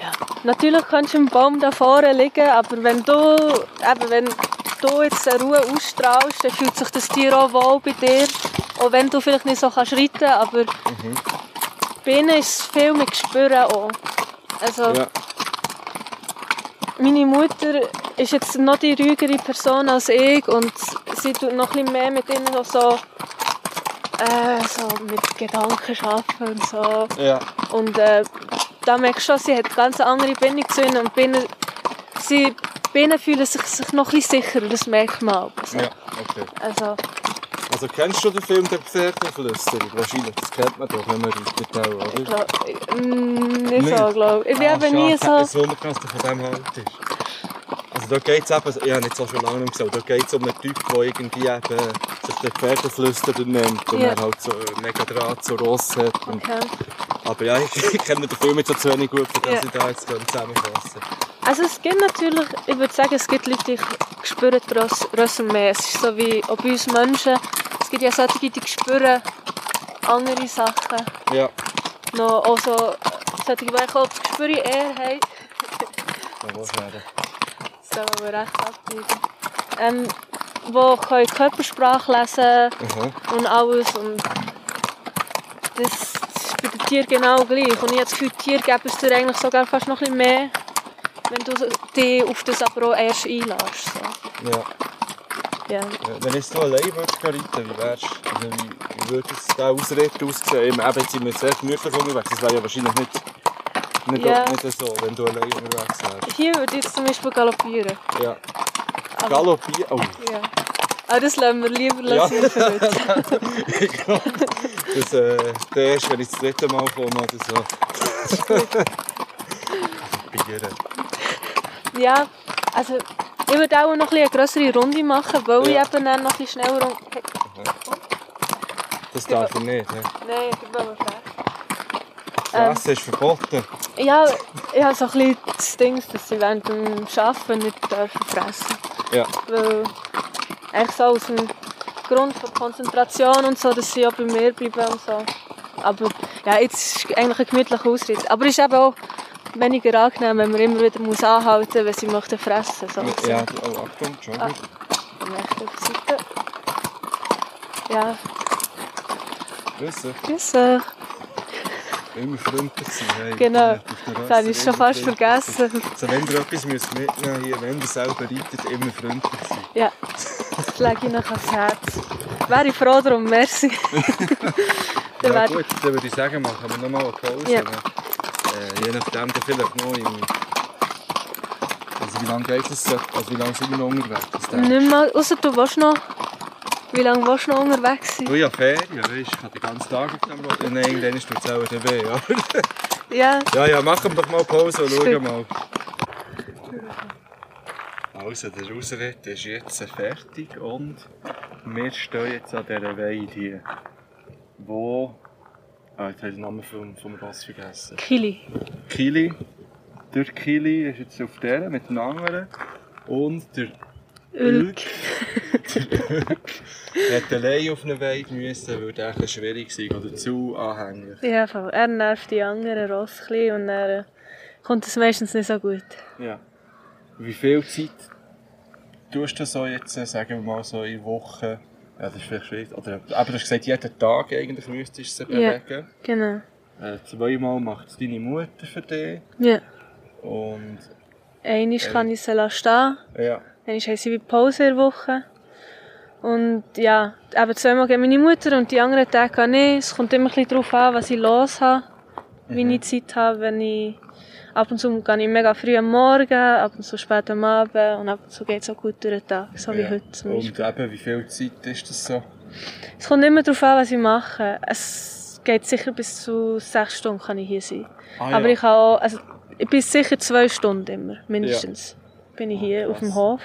Ja, natürlich kannst du im Baum da vorne liegen, aber wenn du, eben, wenn du jetzt eine Ruhe ausstrahlst, dann fühlt sich das Tier auch wohl bei dir. Auch wenn du vielleicht nicht so kannst reiten, aber bei ihnen ist es viel mit Gespüren auch. Also, ja. meine Mutter ist jetzt noch die ruhigere Person als ich und sie tut noch ein bisschen mehr mit ihnen noch so, äh, so mit Gedanken arbeiten und so. Ja. Und äh, da merkst du schon, sie hat eine ganz andere Bindung zu ihnen und bei ihnen, sie, bei ihnen fühlen sich, sich noch ein bisschen sicherer, das merkt man auch. Also, Ja, okay. also, Also kennst du den Film «Der Pferdeflüsterer»? Wahrscheinlich, das kennt man doch, wenn man reitet auch, oder? ich glaub, mm, nicht so, glaube ich. Ich bin Ah, eben nie so... Es wundert mich, dass du von dem halt ist. Also da geht es eben, ich habe nicht so schon lange nicht gesehen, da geht es um einen Typ, der irgendwie eben sich den Pferdeflüsterer nennt und Ja. er halt so äh, mega Draht zu Ross hat. Und, Okay. aber ja, ich, ich kenne den Film jetzt so zu wenig gut, für dass Ja. ich da jetzt zusammenfassen. Also es gibt natürlich, ich würde sagen, es gibt Leute, die spüren die Ross- mehr. Es ist so wie auch bei uns Menschen. Es gibt ja solche, die spüren andere Sachen. Ja, Noch auch so, solche, die eigentlich auch das Gespür eher haben. da soll aber recht abbiegen. Ähm, die können Körpersprache lesen Mhm. und alles. Und das ist bei den Tieren genau gleich. Und ich habe das Gefühl, die Tiere geben es dir eigentlich sogar fast noch ein bisschen mehr, wenn du dich auf das aber auch erst einlässt. So. Ja. Ja. Ja, Wenn jetzt du allein würdest reiten, wie wärst also wie, wie würde es der Ausritt aussehen? Eben, jetzt sind wir sehr gemütlich unterwegs, das wäre ja wahrscheinlich nicht, nicht, Ja. nicht so, wenn du allein unterwegs wärst. Hier würde ich jetzt zum Beispiel galoppieren. Ja. Aber, Galoppieren, oh, ja. Aber das lassen wir lieber Ja. lassen für heute. ich glaube, das, äh, der erste, wenn ich das dritte Mal komme oder so. Bieren. Ja, also ich würde auch noch ein eine grössere Runde machen, weil Ja. ich eben dann noch ein bisschen schneller... rum- Das darf ich nicht. Ne? Nein, ich will fragen. Ähm. Fressen ist verboten. Ja, ich habe so ein bisschen das Ding, dass sie während dem Arbeiten nicht dürfen fressen Ja. Weil eigentlich so aus dem Grund von Konzentration und so, dass sie auch bei mir bleiben und so. Aber ja, jetzt ist eigentlich ein gemütlicher Ausritt. Aber es ist eben auch weniger angenehm, wenn man immer wieder muss anhalten muss, wenn sie möchten fressen möchten. So. Ja, oh, Achtung, schon Ah. Seite. Ja, Wissen, grüße. Immer freundlich sein. Hey, Genau. Das habe ich schon fast vergessen. Also wenn ihr etwas müsst mitnehmen hier, wenn ihr selber reitet, immer freundlich sein. Ja, das lege ich noch ans Herz. Wäre ich froh darum, merci. Dann Ja gut, dann würde ich sagen, machen wir nochmal eine Pause. Ja. Äh, je nachdem, dann vielleicht noch im... Also wie lange geht es? Also wie lange sind wir noch unterwegs? Nicht mal, ausser du willst noch... Wie lange willst du noch unterwegs sein? Du ja Ferien, weißt du, ich kann den ganzen Tag auf dem Rad. Nein, irgendwann ist es auch weh, aber... Ja, Ja, ja, machen wir doch mal Pause und schauen mal. Also, der Ausritt ist jetzt fertig und wir stehen jetzt an dieser Weide hier. Wo... Ah, jetzt habe ich den Namen vom, vom Ross vergessen. Kili. Kili. Der Kili ist jetzt auf der mit dem anderen. Und der Ulk. Ulk hat allein auf eine Weide müssen, weil der ein bisschen schwierig war oder zu anhänglich. Ja, voll. er nervt die anderen Ross und dann äh, kommt es meistens nicht so gut. Ja. Wie viel Zeit tust du so jetzt, äh, sagen wir mal so in Wochen? Ja, das ist vielleicht schwierig. Oder, aber du hast gesagt, jeden Tag eigentlich müsstest du sie Ja. bewegen. Genau. Äh, zweimal macht es deine Mutter für dich. Ja. Und Einmal kann ich sie lassen stehen. ja, Dann haben sie wie Pause in der Woche. Und ja, eben zweimal gehen meine Mutter und die anderen Tage auch nicht. Es kommt immer ein bisschen darauf an, was ich los habe, wie ich Zeit habe. Wenn ich, ab und zu gehe ich mega früh am Morgen, ab und zu spät am Abend und ab und zu geht es auch gut durch den Tag, so wie ja. heute zum Und Beispiel. eben, wie viel Zeit ist das so? Es kommt immer darauf an, was ich mache. Es geht sicher bis zu sechs Stunden kann ich hier sein. Ah, Aber ja. ich habe auch, also ich bin sicher zwei Stunden immer, mindestens. Bin ich hier auf dem. Hof.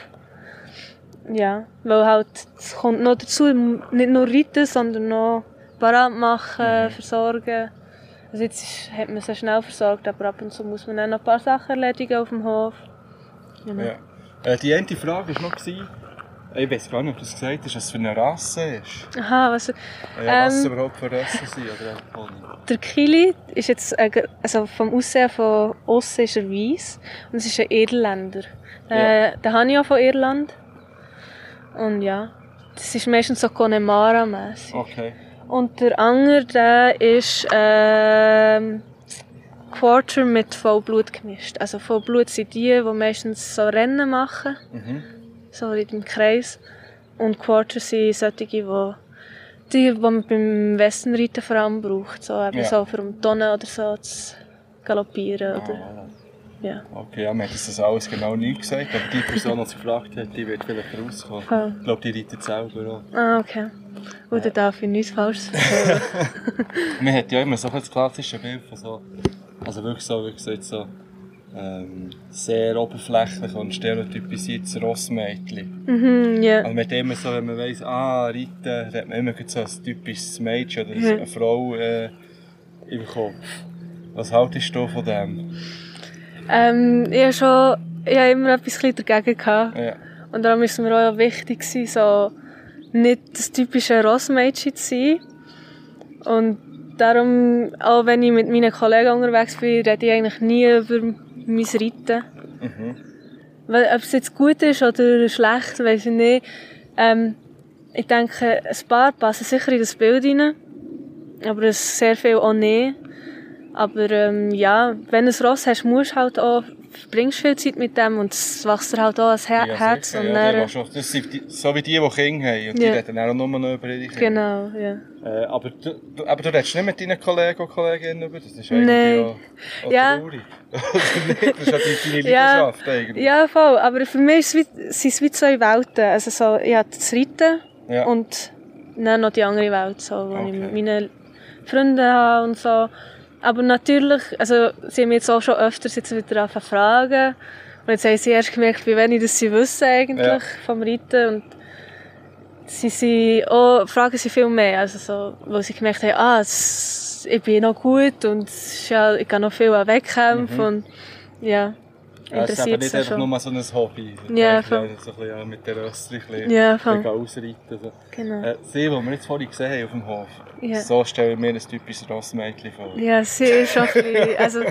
Ja, weil halt, es kommt noch dazu, nicht nur reiten, sondern noch parat machen, Mhm. versorgen. Also jetzt ist, hat man sie schnell versorgt, aber ab und zu muss man auch noch ein paar Sachen erledigen auf dem Hof. Genau. Ja. Äh, die eine Frage war noch, gewesen, ich weiß gar nicht, ob du es gesagt hast, was es für eine Rasse ist. Aha, was, Ja, was Ähm, überhaupt für Rassen sind oder Pony. der Kili ist jetzt, äh, also vom Aussehen von außen ist er weiss und es ist ein Irländer. Äh, den habe ich auch von Irland. Und ja, das ist meistens so Connemara-mässig. Okay. Und der andere, der ist ähm, Quarter mit Vollblut gemischt. Also Vollblut sind die, die meistens so Rennen machen, Mhm. so in dem Kreis. Und Quarter sind solche, die, die, die man beim Westernreiten vor allem braucht. So, eben Ja. so für um Tonnen oder so zu galoppieren. Oder, Ah, ja. okay, ja, mir hat das alles genau nie gesagt, aber die Person, die es gefragt hat, die wird vielleicht rauskommen. Voll. Ich glaube, die reitet selber auch. Ah, okay. Und dann darf ich nichts Falsches erzählen. Man hat ja immer so ein klassisches Bild von so, also wirklich so, wie gesagt, so ähm, sehr oberflächlich und stereotypisiertes Rossmädchen. mhm, ja. Also man hat immer so, wenn man weiss, ah, Reiten, dann hat man immer so ein typisches Mädchen oder Mhm. eine Frau äh, im Kopf. Was haltest du von dem? Ähm, ich habe schon ich habe immer etwas dagegen gehabt. Ja. Und darum war es mir auch wichtig, so nicht das typische Rossmädchen zu sein. Und darum, auch wenn ich mit meinen Kollegen unterwegs bin, rede ich eigentlich nie über mein Reiten. Mhm. Weil, ob es jetzt gut ist oder schlecht, weiß ich nicht. Ähm, ich denke, ein paar passen sicher in das Bild rein. Aber es sehr viel auch nicht. Aber ähm, ja, wenn du ein Ross hast, musst du halt auch, verbringst viel Zeit mit dem und es wächst dir halt auch ans Her Ja, Herz. sicher, Und ja, dann, die, das sind die, so wie die, die Kinder haben. Und Ja. die reden auch nur noch über ihre Kinder. Genau, ja. Äh, aber, du, du, aber du redest nicht mit deinen Kollegen und Kolleginnen über das. Ist eigentlich Nein. auch, auch Ja. traurig. Das ist ja deine deine Ja. Leidenschaft eigentlich. Ja, voll. Aber für mich ist es wie, sind es wie zwei Welten. Also so, ich habe das Reiten Ja. und dann noch die andere Welt, so, wo ich Okay. mit meinen Freunden habe und so. Aber natürlich, also sie haben jetzt auch schon öfters jetzt wieder angefangen fragen. Und jetzt haben sie erst gemerkt, wie wenig das sie wissen eigentlich Ja. vom Reiten. Und sie sind auch, fragen sie viel mehr. Also so, weil sie gemerkt haben, ah, es, ich bin noch gut und ja, ich kann noch viel an Wettkämpfen. Mhm. Und ja, Ja, es ist eben nicht einfach schon. nur so ein Hobby. Ja, Ich voll. so ein bisschen, mit der Rössli Ja, voll. ausreiten. So. Genau. Äh, sie, die wir jetzt vorhin gesehen haben auf dem Hof, Ja. so stelle ich mir ein typisches Rossmädchen vor. Ja, sie ist schon ein also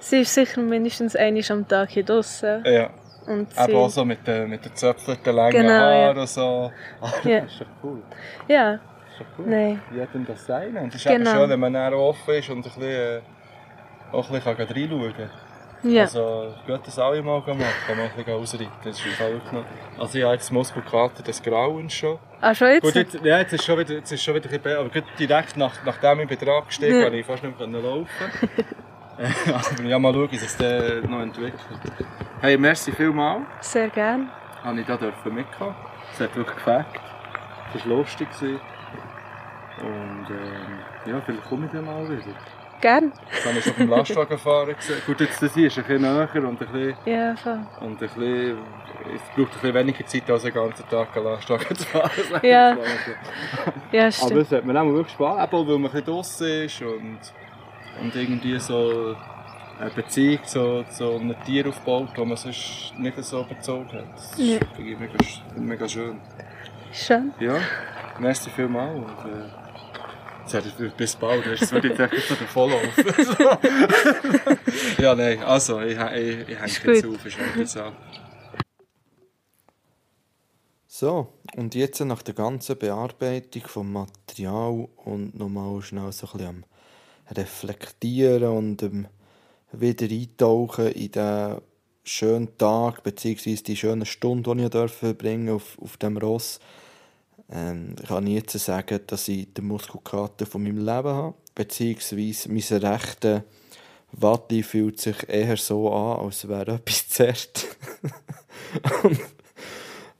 sie ist sicher mindestens einmal am Tag hier draußen. Ja. Und sie, Aber auch so mit den, mit den Zöpfeln, den langen Genau, Haaren ja. und so. Ah, Ja. Das ist doch cool. Ja, Das ist doch cool. nein. Jedem das sein. Und es ist Genau. eben schön, wenn man dann offen ist und ein bisschen, äh, auch ein bisschen reinschauen kann. Ja. Also, geht das alle mal machen, mal ein bisschen ausreiten. Das ist wirklich. Also, ich habe jetzt Muskelkater des Grauens schon. Ah, schon jetzt? Gut, jetzt, ja, jetzt ist schon wieder, jetzt ist schon wieder ein bisschen besser, aber direkt nach, nachdem ich wieder abgestiegen Ja. konnte ich fast nicht mehr laufen. Äh, aber ja, mal schauen, wie sich das noch entwickelt. Hey, merci vielmals. Sehr gern. Habe ich da dürfen mitkommen. Es hat wirklich gefällt. Es war lustig. Und ähm, ja, vielleicht komme ich dann mal wieder. Gern. Das habe ich schon beim Lastwagenfahren gesehen. Gut, jetzt das hier ist ein bisschen näher und ein bisschen, Ja, voll. und ein bisschen, es braucht ein bisschen weniger Zeit als einen ganzen Tag einen Lastwagen zu fahren. Ja. Ja, Aber stimmt. es hat mir auch wirklich auch, weil man ein bisschen draussen ist und, und irgendwie so eine Beziehung zu, zu einem Tier aufbaut, das man sonst nicht so bezogen hat. Das ist Ja. finde ich mega, mega schön. Schön. Ja, merci vielmals und äh, jetzt hätte ich- bis bald, weißt du, jetzt würde ich jetzt so davonlaufen. ja, nein, also ich, ich, ich hänge jetzt gut. auf, ich schalte jetzt an. So, und jetzt nach der ganzen Bearbeitung vom Material und nochmal schnell so ein bisschen am Reflektieren und ähm, wieder eintauchen in den schönen Tag bzw. die schöne Stunde, die ich durfte verbringen auf, auf dem Ross, ähm, kann ich jetzt sagen, dass ich den Muskelkater von meinem Leben habe, beziehungsweise mein rechter Watti fühlt sich eher so an, als wäre etwas zerrt.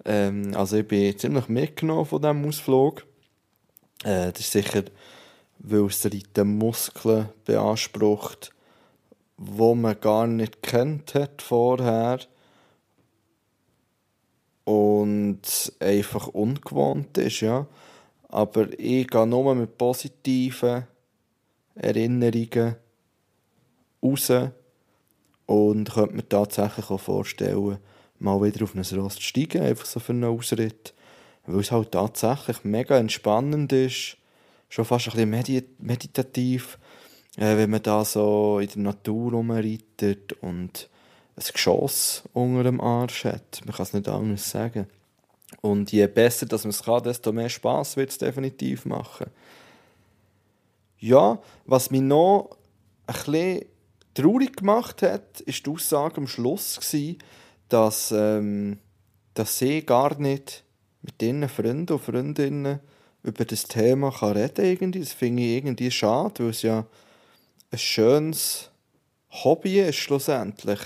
Ähm, also ich bin ziemlich mitgenommen von diesem Ausflug. Äh, das ist sicher, weil es Reiten Muskeln beansprucht, wo man gar nicht kennt hat vorher und einfach ungewohnt ist, ja. Aber ich gehe nur mit positiven Erinnerungen raus und könnte mir tatsächlich auch vorstellen, mal wieder auf ein Ross zu steigen, einfach so für einen Ausritt. Weil es halt tatsächlich mega entspannend ist, schon fast ein bisschen medi meditativ, äh, wenn man da so in der Natur rumreitet und ein Geschoss unter dem Arsch hat. Man kann es nicht anders sagen. Und je besser man es kann, desto mehr Spass wird es definitiv machen. Ja, was mich noch ein bisschen traurig gemacht hat, ist die Aussage am Schluss, gewesen, dass, ähm, dass sie gar nicht mit ihren Freunden und Freundinnen über das Thema kann reden irgendwie. Das finde ich irgendwie schade, weil es ja ein schönes Hobby ist schlussendlich.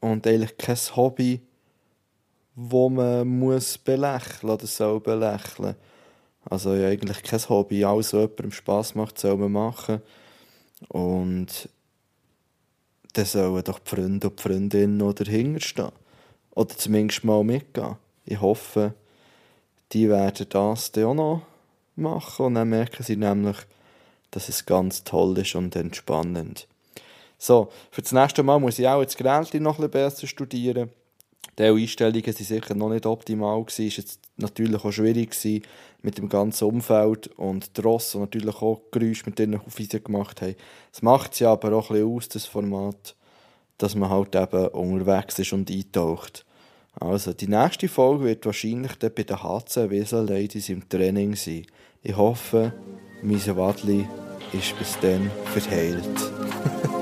Und eigentlich kein Hobby, wo man muss belächeln oder soll belächeln. Also ja, eigentlich kein Hobby. Alles, was jemandem Spass macht, soll man machen. Und dann sollen doch die Freunde und die Freundinnen noch dahinter stehen. Oder zumindest mal mitgehen. Ich hoffe, die werden das dann auch noch machen. Und dann merken sie nämlich, dass es ganz toll ist und entspannend. So, für das nächste Mal muss ich auch das Gerät noch ein bisschen besser studieren. Die Einstellungen waren sicher noch nicht optimal. Es war jetzt natürlich auch schwierig mit dem ganzen Umfeld und die Ross, die natürlich auch Geräusche mit denen Aufweisen gemacht haben. Es macht es ja aber auch ein bisschen aus, das Format, dass man halt eben unterwegs ist und eintaucht. Also, die nächste Folge wird wahrscheinlich dann bei den HC Wesel Ladies im Training sein. Ich hoffe, mein Wadli ist bis dann verheilt.